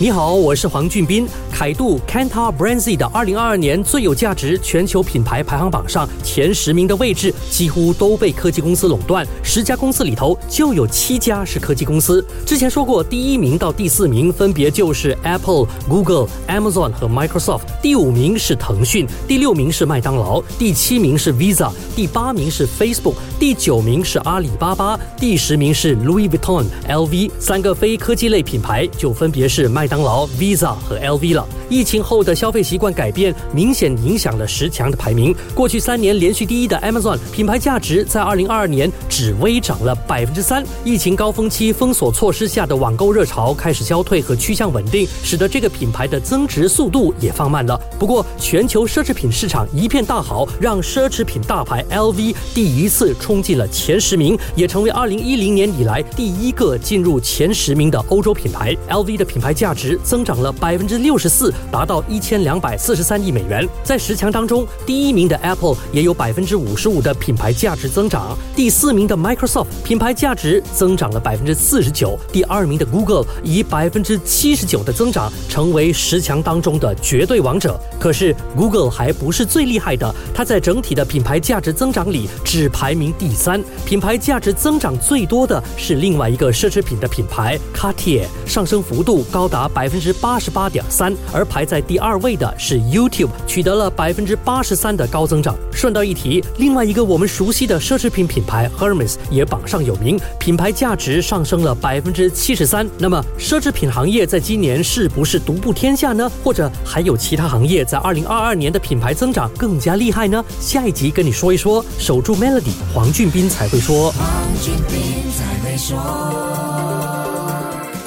你好，我是黄俊斌。凯度 Kantar Brandz） 的二零二二年最有价值全球品牌排行榜上前十名的位置几乎都被科技公司垄断，十家公司里头就有七家是科技公司。之前说过，第一名到第四名分别就是 Apple、Google、Amazon 和 Microsoft，第五名是腾讯，第六名是麦当劳，第七名是 Visa，第八名是 Facebook，第九名是阿里巴巴，第十名是 Louis Vuitton LV。三个非科技类品牌就分别是麦当劳、Visa 和 LV 了。疫情后的消费习惯改变，明显影响了十强的排名。过去三年连续第一的 Amazon 品牌价值，在二零二二年只微涨了百分之三。疫情高峰期封锁措施下的网购热潮开始消退和趋向稳定，使得这个品牌的增值速度也放慢了。不过，全球奢侈品市场一片大好，让奢侈品大牌 LV 第一次冲进了前十名，也成为二零一零年以来第一个进入前十名的欧洲品牌。LV 的品牌价值值增长了百分之六十四。达到一千两百四十三亿美元。在十强当中，第一名的 Apple 也有百分之五十五的品牌价值增长，第四名的 Microsoft 品牌价值增长了百分之四十九，第二名的 Google 以百分之七十九的增长成为十强当中的绝对王者。可是 Google 还不是最厉害的，它在整体的品牌价值增长里只排名第三。品牌价值增长最多的是另外一个奢侈品的品牌 Cartier，上升幅度高达百分之八十八点三，而排在第二位的是 YouTube，取得了百分之八十三的高增长。顺道一提，另外一个我们熟悉的奢侈品品牌 Hermes 也榜上有名，品牌价值上升了百分之七十三。那么，奢侈品行业在今年是不是独步天下呢？或者还有其他行业在二零二二年的品牌增长更加厉害呢？下一集跟你说一说。守住 Melody，黄俊斌才会说。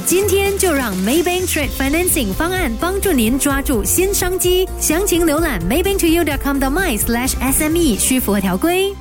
今天就让 Maybank Trade Financing 方案帮助您抓住新商机。详情浏览 maybanktoyou.com 的 my/sme，需符合条规。